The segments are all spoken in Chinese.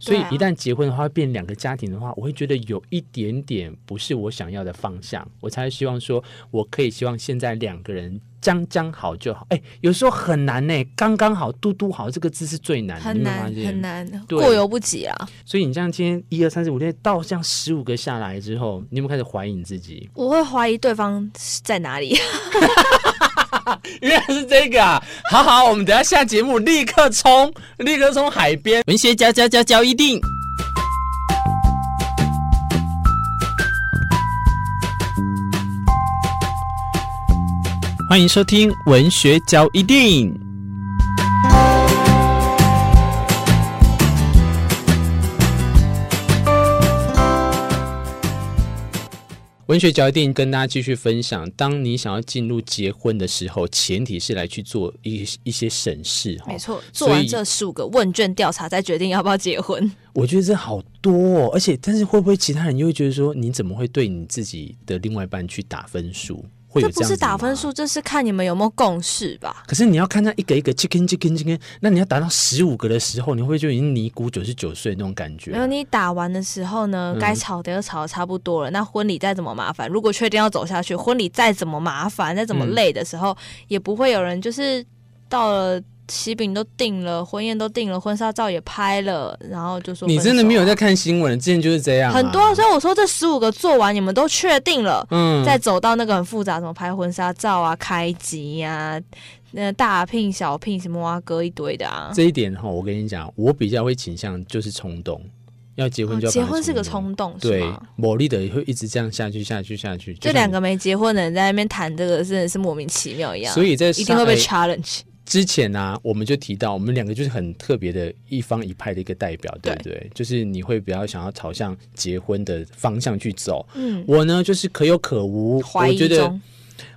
所以一旦结婚的话，变两个家庭的话，我会觉得有一点点不是我想要的方向。我才希望说，我可以希望现在两个人将将好就好。哎，有时候很难呢，刚刚好，嘟嘟好，这个字是最难的，很难很难，过犹不及啊。所以你这样今天一二三四五六到这样十五个下来之后，你有没有开始怀疑你自己？我会怀疑对方在哪里。原来是这个啊！好好，我们等下下节目立刻冲，立刻冲海边。文学交交交交一定，欢迎收听文学交一定。文学角一定跟大家继续分享，当你想要进入结婚的时候，前提是来去做一一些审视。没错，做完这十五个问卷调查再决定要不要结婚。我觉得这好多哦，而且但是会不会其他人又会觉得说，你怎么会对你自己的另外一半去打分数？这，这不是打分数，这是看你们有没有共识吧？可是你要看那一个一个 chicken chicken chicken，那你要达到十五个的时候，你会就已经尼姑九十九岁那种感觉？没有，你打完的时候呢，该吵的要吵的差不多了。嗯、那婚礼再怎么麻烦，如果确定要走下去，婚礼再怎么麻烦，再怎么累的时候，嗯、也不会有人就是到了。喜饼都订了，婚宴都订了，婚纱照也拍了，然后就说你真的没有在看新闻，之前就是这样、啊，很多。所以我说这十五个做完，你们都确定了，嗯，再走到那个很复杂，什么拍婚纱照啊、开机呀、啊、那大聘小聘什么啊，搁一堆的啊。这一点哈，我跟你讲，我比较会倾向就是冲动，要结婚就要、哦、结婚是个冲动，对，某力的会一直这样下去下去下去。这两个没结婚的人在那边谈这个，真的是莫名其妙一样，所以在一定会被 challenge。之前呢、啊，我们就提到，我们两个就是很特别的一方一派的一个代表，对不对？对，就是你会比较想要朝向结婚的方向去走。嗯，我呢就是可有可无。我觉得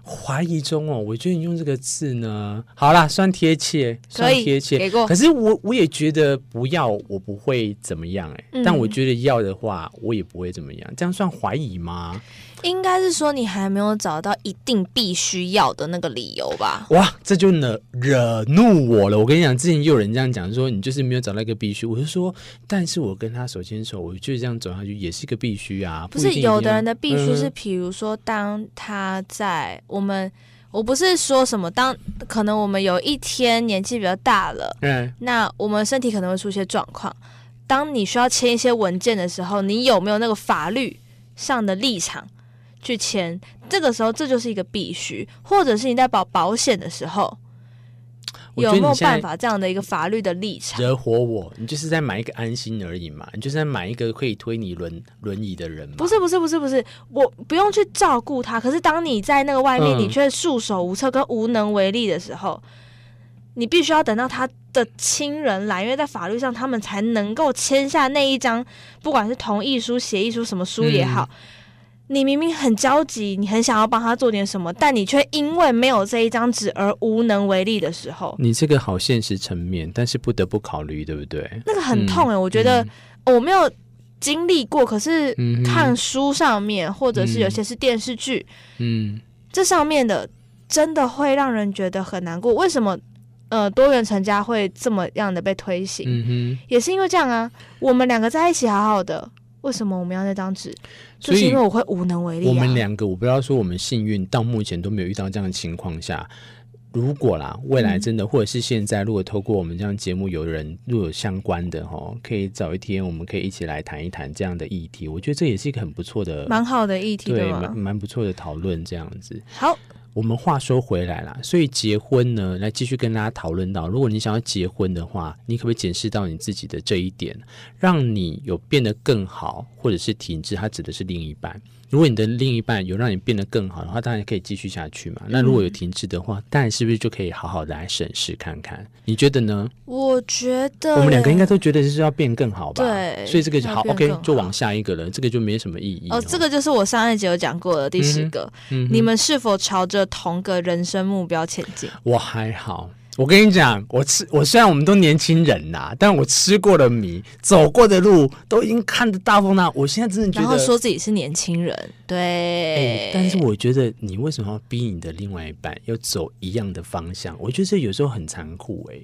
怀疑中哦，我觉得你用这个字呢，好啦，算贴切，算贴切。给过。可是我我也觉得不要，我不会怎么样哎、欸。嗯、但我觉得要的话，我也不会怎么样。这样算怀疑吗？应该是说你还没有找到一定必须要的那个理由吧？哇，这就惹惹怒我了！我跟你讲，之前也有人这样讲说，你就是没有找到一个必须。我就说，但是我跟他手牵手，我就这样走下去，也是一个必须啊。不是有的人的必须是，比如说，当他在我们，我不是说什么，当可能我们有一天年纪比较大了，嗯，那我们身体可能会出现状况。当你需要签一些文件的时候，你有没有那个法律上的立场？去签，这个时候这就是一个必须，或者是你在保保险的时候，有没有办法这样的一个法律的立场？惹火我，你就是在买一个安心而已嘛，你就是在买一个可以推你轮轮椅的人嘛。不是不是不是不是，我不用去照顾他，可是当你在那个外面，你却束手无策跟无能为力的时候，嗯、你必须要等到他的亲人来，因为在法律上他们才能够签下那一张，不管是同意书、协议书什么书也好。嗯你明明很焦急，你很想要帮他做点什么，但你却因为没有这一张纸而无能为力的时候，你这个好现实层面，但是不得不考虑，对不对？那个很痛哎、欸，嗯、我觉得我没有经历过，可是看书上面，嗯、或者是有些是电视剧，嗯，这上面的真的会让人觉得很难过。为什么呃多元成家会这么样的被推行？也是因为这样啊，我们两个在一起好好的。为什么我们要那张纸？就是因为我会无能为力啊。我们两个，我不要说我们幸运，到目前都没有遇到这样的情况下。如果啦，未来真的，嗯、或者是现在，如果透过我们这样节目，有人如果有相关的哈，可以找一天，我们可以一起来谈一谈这样的议题。我觉得这也是一个很不错的，蛮好的议题，对，蛮蛮不错的讨论这样子。好。我们话说回来啦，所以结婚呢，来继续跟大家讨论到，如果你想要结婚的话，你可不可以检视到你自己的这一点，让你有变得更好，或者是停滞？它指的是另一半。如果你的另一半有让你变得更好的话，当然可以继续下去嘛。那如果有停滞的话，当然是不是就可以好好的来审视看看？你觉得呢？我觉得我们两个应该都觉得是要变更好吧？对，所以这个就好，OK，就往下一个了。这个就没什么意义。哦，这个就是我上一集有讲过的第十个。嗯，你们是否朝着同个人生目标前进？我还好。我跟你讲，我吃我虽然我们都年轻人呐、但我吃过的米、走过的路都已经看得大风大。我现在真的觉得，然后说自己是年轻人，对、但是我觉得你为什么要逼你的另外一半要走一样的方向？我觉得这有时候很残酷哎、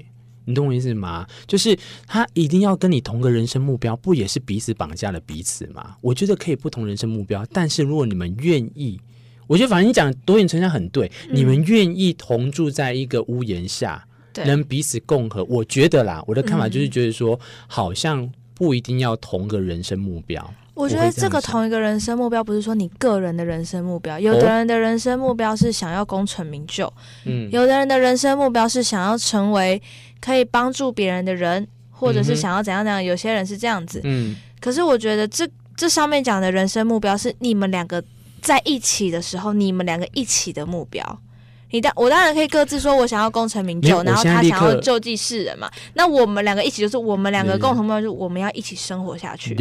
你懂我意思吗？就是他一定要跟你同个人生目标，不也是彼此绑架了彼此吗？我觉得可以不同人生目标，但是如果你们愿意，我觉得反正你讲多元成家很对，嗯、你们愿意同住在一个屋檐下，能彼此共和，我觉得啦，我的看法就是觉得说，嗯、好像不一定要同个人生目标。我觉得这个同一个人生目标不是说你个人的人生目标，有的人的人生目标是想要功成名就，嗯，有的人的人生目标是想要成为可以帮助别人的人，或者是想要怎样怎样，有些人是这样子，嗯。可是我觉得这这上面讲的人生目标是你们两个在一起的时候，你们两个一起的目标。你当我当然可以各自说，我想要功成名就，然后他想要救济世人嘛。那我们两个一起就是我们两个共同目标，就是我们要一起生活下去。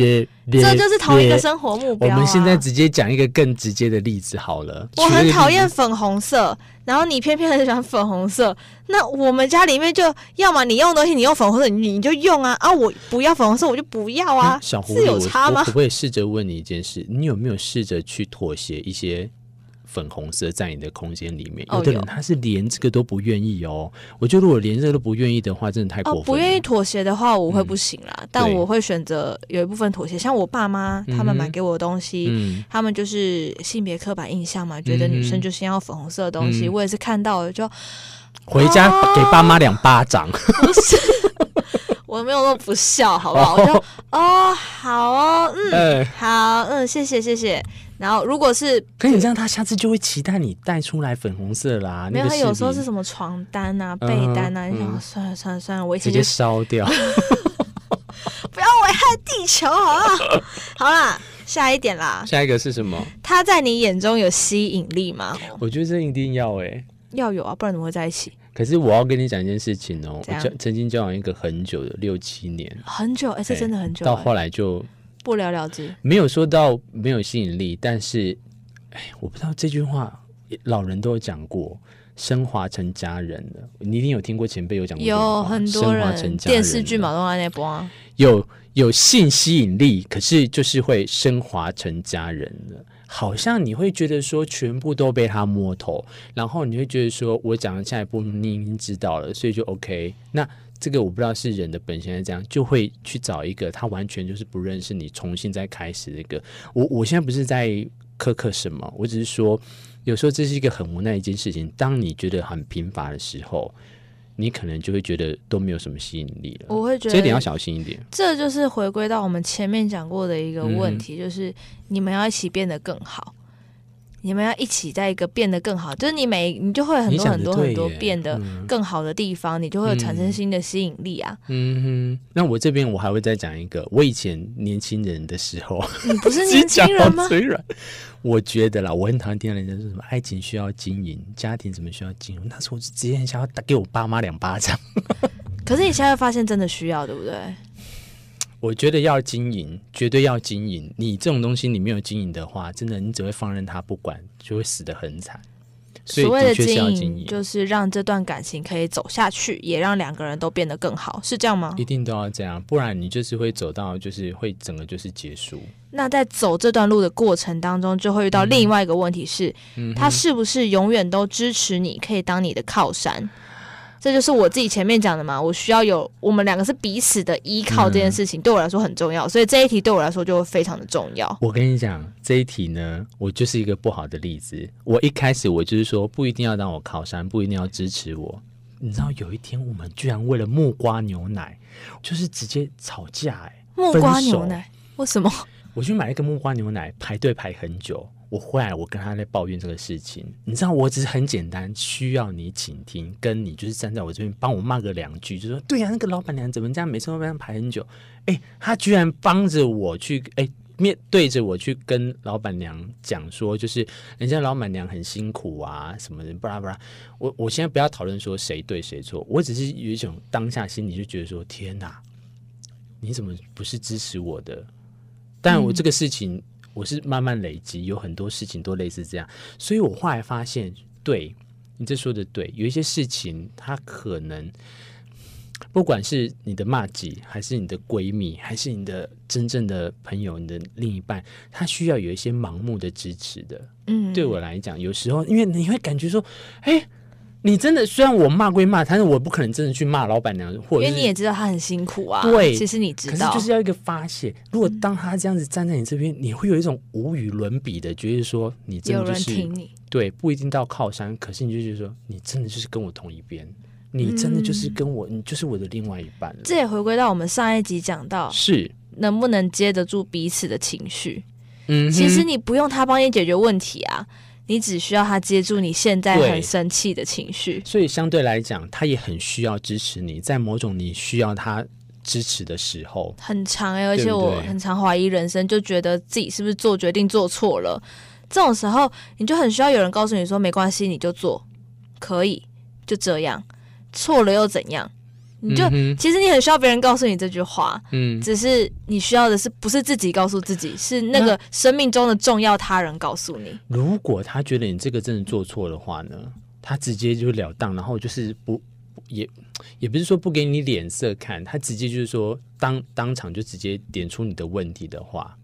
这就是同一个生活目标啊。我们现在直接讲一个更直接的例子好了。我很讨厌粉红色，然后你偏偏很喜欢粉红色。那我们家里面就要么你用东西，你用粉红色，你你就用啊啊！我不要粉红色，我就不要啊。小狐是有差吗？我可不可以试着问你一件事？你有没有试着去妥协一些？粉红色在你的空间里面，有的人他是连这个都不愿意哦。我觉得如果连这个都不愿意的话，真的太过分了。不愿意妥协的话，我会不行啦。但我会选择有一部分妥协，像我爸妈他们买给我的东西，他们就是性别刻板印象嘛，觉得女生就先要粉红色的东西。我也是看到了就回家给爸妈两巴掌。不是，我没有那么不孝，好不好？我就哦，好哦，嗯，好，嗯，谢谢，谢谢。然后，如果是，可你这样，他下次就会期待你带出来粉红色啦。没有，他有时候是什么床单啊、被单啊，你想算了算了算了，我一直接烧掉，不要危害地球，好不好？好啦，下一点啦。下一个是什么？他在你眼中有吸引力吗？我觉得这一定要哎，要有啊，不然怎么会在一起？可是我要跟你讲一件事情哦，我交曾经交往一个很久的六七年，很久，哎，这真的很久，到后来就。不了了之，没有说到没有吸引力，但是，哎，我不知道这句话老人都有讲过，升华成家人了。你一定有听过前辈有讲过，有很多人电视剧嘛都在那播，有有性吸引力，可是就是会升华成家人了。好像你会觉得说全部都被他摸透，然后你会觉得说我讲的下一步你已经知道了，所以就 OK 那。这个我不知道是人的本性是这样，就会去找一个他完全就是不认识你，重新再开始的一个。我我现在不是在苛刻什么，我只是说，有时候这是一个很无奈一件事情。当你觉得很贫乏的时候，你可能就会觉得都没有什么吸引力了。我会觉得这一点要小心一点。这就是回归到我们前面讲过的一个问题，嗯、就是你们要一起变得更好。你们要一起在一个变得更好，就是你每你就会很多很多很多变得更好的地方，你，你就会产生新的吸引力啊。嗯哼，那我这边我还会再讲一个，我以前年轻人的时候，你不是年轻人吗？我觉得啦，我很讨厌听到人家说什么爱情需要经营，家庭怎么需要经营，那时候我就直接很想要打给我爸妈两巴掌。可是你现在发现真的需要，对不对？我觉得要经营，绝对要经营。你这种东西，你没有经营的话，真的你只会放任他不管，就会死得很惨。所谓的经营，就是让这段感情可以走下去，也让两个人都变得更好，是这样吗？一定都要这样，不然你就是会走到，就是会整个就是结束。那在走这段路的过程当中，就会遇到另外一个问题是，嗯、他是不是永远都支持你，可以当你的靠山？这就是我自己前面讲的嘛，我需要有我们两个是彼此的依靠，这件事情对我来说很重要，所以这一题对我来说就会非常的重要。我跟你讲，这一题呢，我就是一个不好的例子。我一开始我就是说，不一定要让我靠山，不一定要支持我。你知道有一天我们居然为了木瓜牛奶，就是直接吵架哎、欸！木瓜牛奶为什么？我去买一个木瓜牛奶，排队排很久。我回来，我跟他在抱怨这个事情。你知道，我只是很简单，需要你倾听，跟你就是站在我这边帮我骂个两句，就说对呀、啊，那个老板娘怎么这样，每次都这样排很久。哎，他居然帮着我去，哎，面对着我去跟老板娘讲说，就是人家老板娘很辛苦啊，什么的，巴拉巴拉。我我现在不要讨论说谁对谁错，我只是有一种当下心里就觉得说，天哪，你怎么不是支持我的？但我这个事情。嗯我是慢慢累积，有很多事情都类似这样，所以我后来发现，对你这说的对，有一些事情，它可能不管是你的骂姐，还是你的闺蜜，还是你的真正的朋友，你的另一半，他需要有一些盲目的支持的。嗯，对我来讲，有时候因为你会感觉说，哎。你真的虽然我骂归骂，但是我不可能真的去骂老板娘，或者因为你也知道她很辛苦啊。对，其实你知道，就是要一个发泄。如果当他这样子站在你这边，你会有一种无与伦比的，觉得说你真的就是有人听你。对，不一定到靠山，可是你就觉得说你真的就是跟我同一边，你真的就是跟我，嗯、你就是我的另外一半。这也回归到我们上一集讲到，是能不能接得住彼此的情绪。嗯，其实你不用他帮你解决问题啊。你只需要他接住你现在很生气的情绪，所以相对来讲，他也很需要支持你，在某种你需要他支持的时候，很长哎、欸，而且我很常怀疑人生，就觉得自己是不是做决定做错了，这种时候你就很需要有人告诉你说没关系，你就做，可以就这样，错了又怎样？你就、嗯、其实你很需要别人告诉你这句话，嗯，只是你需要的是不是自己告诉自己，是那个生命中的重要他人告诉你。如果他觉得你这个真的做错的话呢，他直接就了当，然后就是不也也不是说不给你脸色看，他直接就是说当当场就直接点出你的问题的话，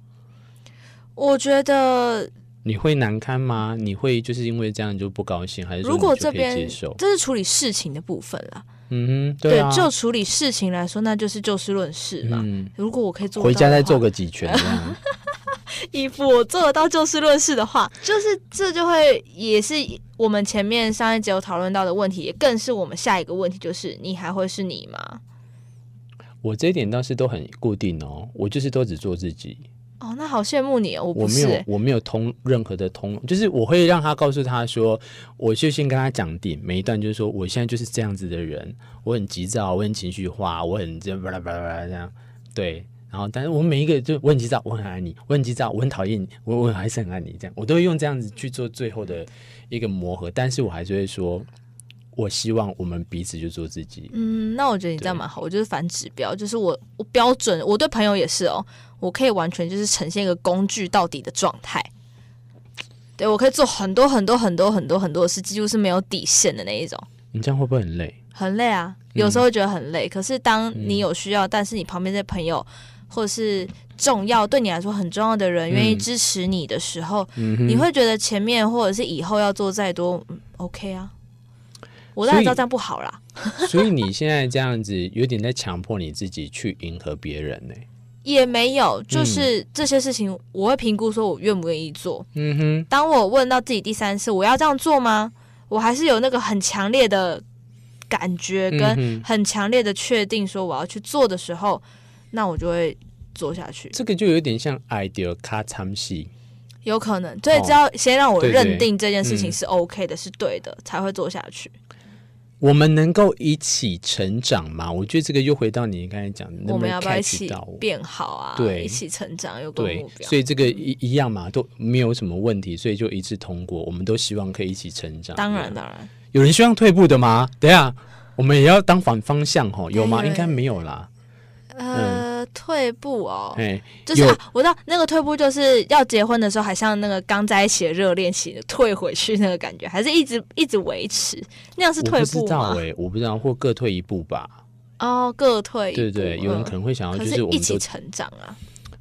我觉得你会难堪吗？你会就是因为这样就不高兴，还是如果这边接受？这是处理事情的部分了。嗯哼，对，啊、对，就处理事情来说，那就是就事论事嘛。嗯、如果我可以做，回家再做个几拳衣服我做得到就事论事的话，就是这就会也是我们前面上一节有讨论到的问题，也更是我们下一个问题，就是你还会是你吗？我这一点倒是都很固定哦，我就是都只做自己。哦，那好羡慕你哦！我没有，我没有通任何的通，就是我会让他告诉他说，我就先跟他讲点每一段，就是说我现在就是这样子的人，我很急躁，我很情绪化，我很这样巴拉巴拉巴拉这样，对。然后，但是我每一个就我很急躁，我很爱你，我很急躁，我很讨厌你，我我还是很爱你，这样我都会用这样子去做最后的一个磨合，但是我还是会说。我希望我们彼此就做自己。嗯，那我觉得你这样蛮好。我就是反指标，就是我我标准，我对朋友也是哦。我可以完全就是呈现一个工具到底的状态。对，我可以做很多很多很多很多很多的事，几乎是没有底线的那一种。你这样会不会很累？很累啊，有时候觉得很累。嗯，可是当你有需要，但是你旁边的朋友或者是重要对你来说很重要的人愿意支持你的时候，嗯，你会觉得前面或者是以后要做再多，嗯，OK 啊。我当然知道这样不好啦，所以你现在这样子有点在强迫你自己去迎合别人呢？也没有，就是这些事情我会评估说我愿不愿意做。嗯哼，当我问到自己第三次我要这样做吗？我还是有那个很强烈的感觉跟很强烈的确定说我要去做的时候，那我就会做下去。这个就有点像 idea 卡参戏。有可能，所以只要先让我认定这件事情是 OK 的，是对的，才会做下去。我们能够一起成长吗？我觉得这个又回到你刚才讲的，我们要不要一起变好啊？对，一起成长有个目标。所以这个一一样嘛，都没有什么问题，所以就一致通过。我们都希望可以一起成长。当然，当然，有人希望退步的吗？等一下，我们也要当反方向哈？有吗？应该没有啦。呃，退步哦，哎、就是、啊、我知道那个退步就是要结婚的时候，还像那个刚在一起的热恋期的退回去那个感觉，还是一直一直维持，那样是退步吗？我不知道哎、欸，我不知道，或各退一步吧。哦，各退一步，对对，有人可能会想要就是我们一起成长啊，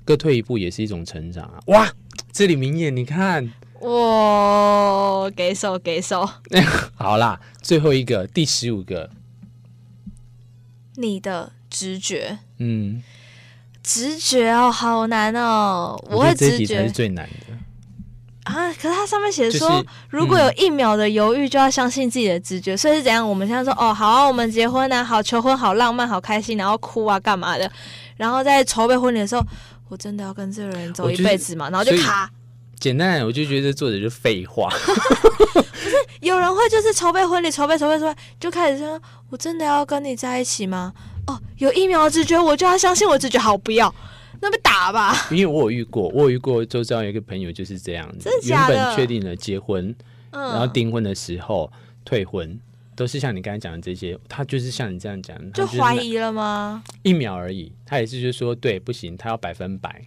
各退一步也是一种成长啊。哇，这里明眼，你看，哇，给手给手，好啦，最后一个第十五个，你的。直觉，嗯，直觉哦，好难哦，我会直觉才是最难的啊。可是它上面写说，就是嗯、如果有一秒的犹豫，就要相信自己的直觉。所以是怎样？我们现在说，哦，好啊，我们结婚啊，好求婚，好浪漫，好开心，然后哭啊，干嘛的？然后在筹备婚礼的时候，我真的要跟这个人走一辈子嘛？然后就卡。简单，我就觉得作者就废话。不是有人会就是筹备婚礼，筹备筹备筹备，就开始说，我真的要跟你在一起吗？哦，有疫苗的直觉，我就要相信我直觉。好，不要，那被打吧。因为我有遇过，我有遇过，周遭有一个朋友就是这样子，原本确定了结婚，嗯、然后订婚的时候退婚，都是像你刚才讲的这些。他就是像你这样讲，就怀疑了吗？一秒而已，他也是就是说，对，不行，他要百分百，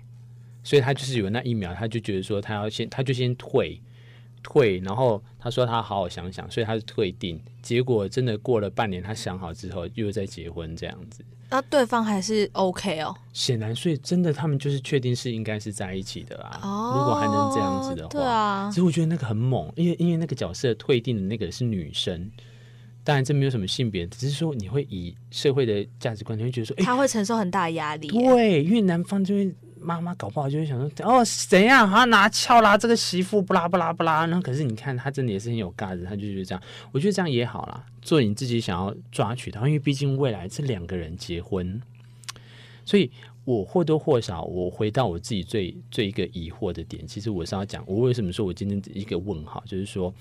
所以他就是有那一秒，他就觉得说，他要先，他就先退。退，然后他说他好好想想，所以他是退订。结果真的过了半年，他想好之后又再结婚这样子。那对方还是 OK 哦？显然，所以真的他们就是确定是应该是在一起的啦。哦，如果还能这样子的话，对啊。其实我觉得那个很猛，因为因为那个角色退订的那个是女生，当然这没有什么性别，只是说你会以社会的价值观，你会觉得说，他会承受很大的压力。对，因为男方就会妈妈搞不好就会想说，哦，怎样？他拿撬啦，这个媳妇不拉不拉不拉。然后可是你看他真的也是很有尬的，他就觉得这样。我觉得这样也好啦，做你自己想要抓取的，因为毕竟未来是两个人结婚，所以。我或多或少，我回到我自己最最一个疑惑的点，其实我是要讲，我为什么说我今天一个问号，就是说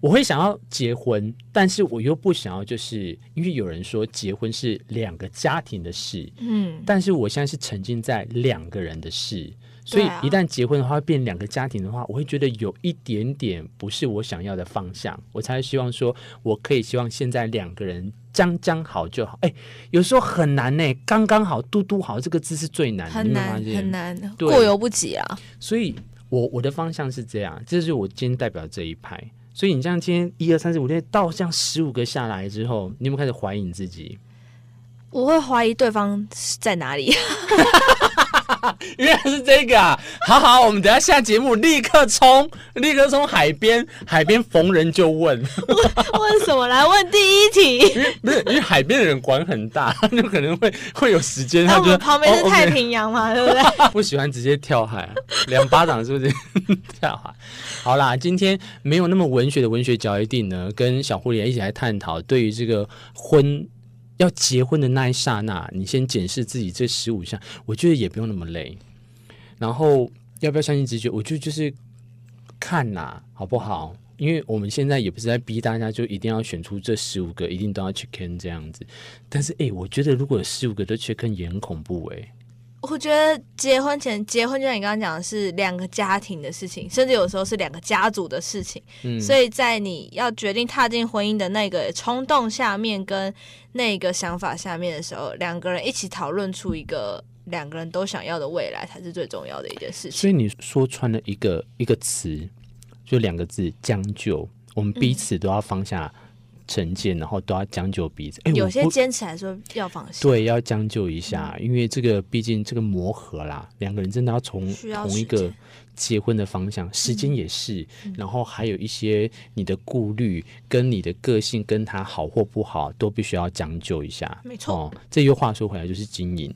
我会想要结婚，但是我又不想要，就是因为有人说结婚是两个家庭的事，嗯，但是我现在是沉浸在两个人的事，所以一旦结婚的话变两个家庭的话，我会觉得有一点点不是我想要的方向，我才希望说我可以希望现在两个人。将将好就好，哎、欸，有时候很难呢。刚刚好，嘟嘟好，这个字是最难的，很难很难，过犹不及啊。所以我我的方向是这样，这是我今天代表这一派。所以你这样今天一二三四五六到这样十五个下来之后，你有没有开始怀疑你自己？我会怀疑对方在哪里。原来是这个啊！好好，我们等下下节目立刻冲，立刻冲海边，海边逢人就问。问什么？来问第一题。因为不是因为海边的人管很大，他 就可能会会有时间。他觉得旁边是太平洋嘛，对不对？不喜欢直接跳海，两巴掌是不是 跳海？好啦，今天没有那么文学的文学角一定呢，跟小狐狸一起来探讨对于这个婚。要结婚的那一刹那，你先检视自己这十五项，我觉得也不用那么累。然后要不要相信直觉？我觉得就是看呐，好不好？因为我们现在也不是在逼大家，就一定要选出这十五个，一定都要缺坑这样子。但是，哎，我觉得如果有十五个都缺坑也很恐怖哎。我觉得结婚前，结婚就像你刚刚讲的是两个家庭的事情，甚至有时候是两个家族的事情。嗯，所以在你要决定踏进婚姻的那个冲动下面，跟那个想法下面的时候，两个人一起讨论出一个两个人都想要的未来，才是最重要的一件事情。所以你说穿了一个一个词，就两个字：将就。我们彼此都要放下。嗯成见，然后都要将就彼此。哎，有些坚持来说要放下，对，要将就一下，嗯、因为这个毕竟这个磨合啦，两个人真的要从同一个结婚的方向，时间也是，嗯、然后还有一些你的顾虑跟你的个性跟他好或不好，都必须要将就一下。没错，哦，这句话说回来就是经营，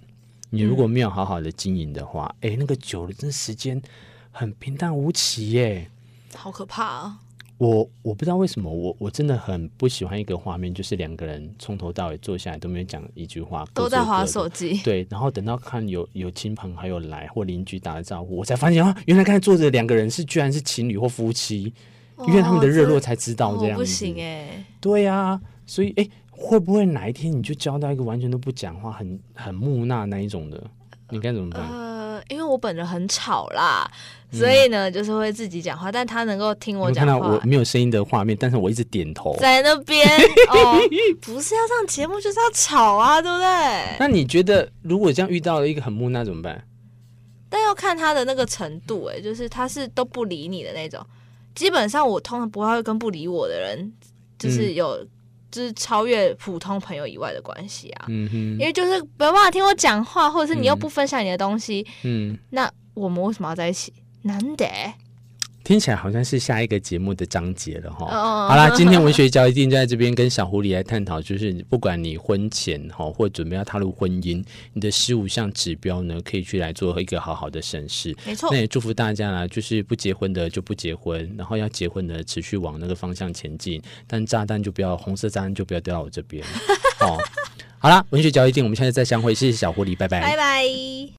你如果没有好好的经营的话，哎、嗯，那个久了，这时间很平淡无奇耶，好可怕啊！我我不知道为什么，我我真的很不喜欢一个画面，就是两个人从头到尾坐下来都没有讲一句话，都在划手机。对，然后等到看有有亲朋好友来或邻居打了招呼，我才发现啊，原来刚才坐着两个人是居然是情侣或夫妻，哦、因为他们的热络才知道这样子。哦、不行哎。对呀、啊，所以哎，会不会哪一天你就交到一个完全都不讲话、很很木讷那一种的？你该怎么办？呃，因为我本人很吵啦。所以呢，就是会自己讲话，但他能够听我讲话。看到我没有声音的画面，但是我一直点头。在那边 哦，不是要上节目，就是要吵啊，对不对？那你觉得，如果这样遇到了一个很木讷怎么办？但要看他的那个程度，哎，就是他是都不理你的那种。基本上，我通常不会跟不理我的人，就是有，嗯、就是超越普通朋友以外的关系啊。嗯哼。因为就是没有办法听我讲话，或者是你又不分享你的东西，嗯，那我们为什么要在一起？难得，听起来好像是下一个节目的章节了哈。Oh. 好啦，今天文学交一定就在这边跟小狐狸来探讨，就是不管你婚前哈或准备要踏入婚姻，你的十五项指标呢，可以去来做一个好好的审视。没错，那也祝福大家啦，就是不结婚的就不结婚，然后要结婚的持续往那个方向前进，但炸弹就不要红色炸弹就不要掉到我这边。哦，好啦，文学交一定，我们现在再相会，谢谢小狐狸，拜拜，拜拜。